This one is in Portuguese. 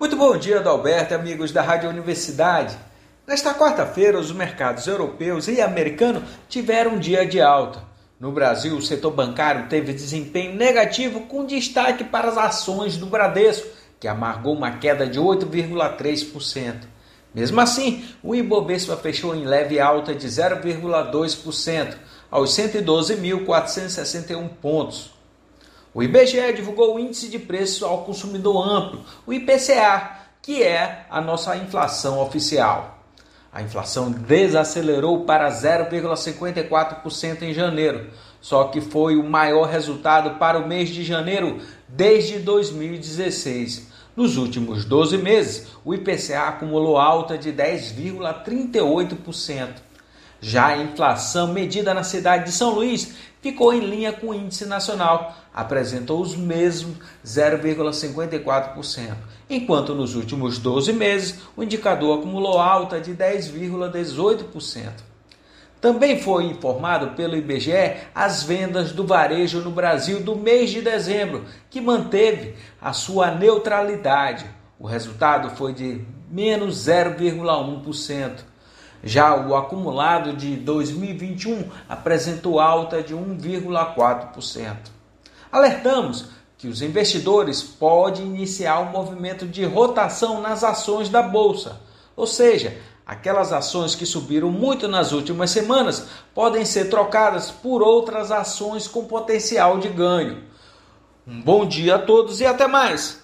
Muito bom dia, Adalberto, amigos da Rádio Universidade. Nesta quarta-feira, os mercados europeus e americano tiveram um dia de alta. No Brasil, o setor bancário teve desempenho negativo com destaque para as ações do Bradesco, que amargou uma queda de 8,3%. Mesmo assim, o Ibovespa fechou em leve alta de 0,2% aos 112.461 pontos. O IBGE divulgou o Índice de Preço ao Consumidor Amplo, o IPCA, que é a nossa inflação oficial. A inflação desacelerou para 0,54% em janeiro, só que foi o maior resultado para o mês de janeiro desde 2016. Nos últimos 12 meses, o IPCA acumulou alta de 10,38%. Já a inflação medida na cidade de São Luís ficou em linha com o índice nacional, apresentou os mesmos 0,54%, enquanto nos últimos 12 meses o indicador acumulou alta de 10,18%. Também foi informado pelo IBGE as vendas do varejo no Brasil do mês de dezembro, que manteve a sua neutralidade. O resultado foi de menos 0,1%. Já o acumulado de 2021 apresentou alta de 1,4%. Alertamos que os investidores podem iniciar um movimento de rotação nas ações da bolsa, ou seja, aquelas ações que subiram muito nas últimas semanas podem ser trocadas por outras ações com potencial de ganho. Um bom dia a todos e até mais!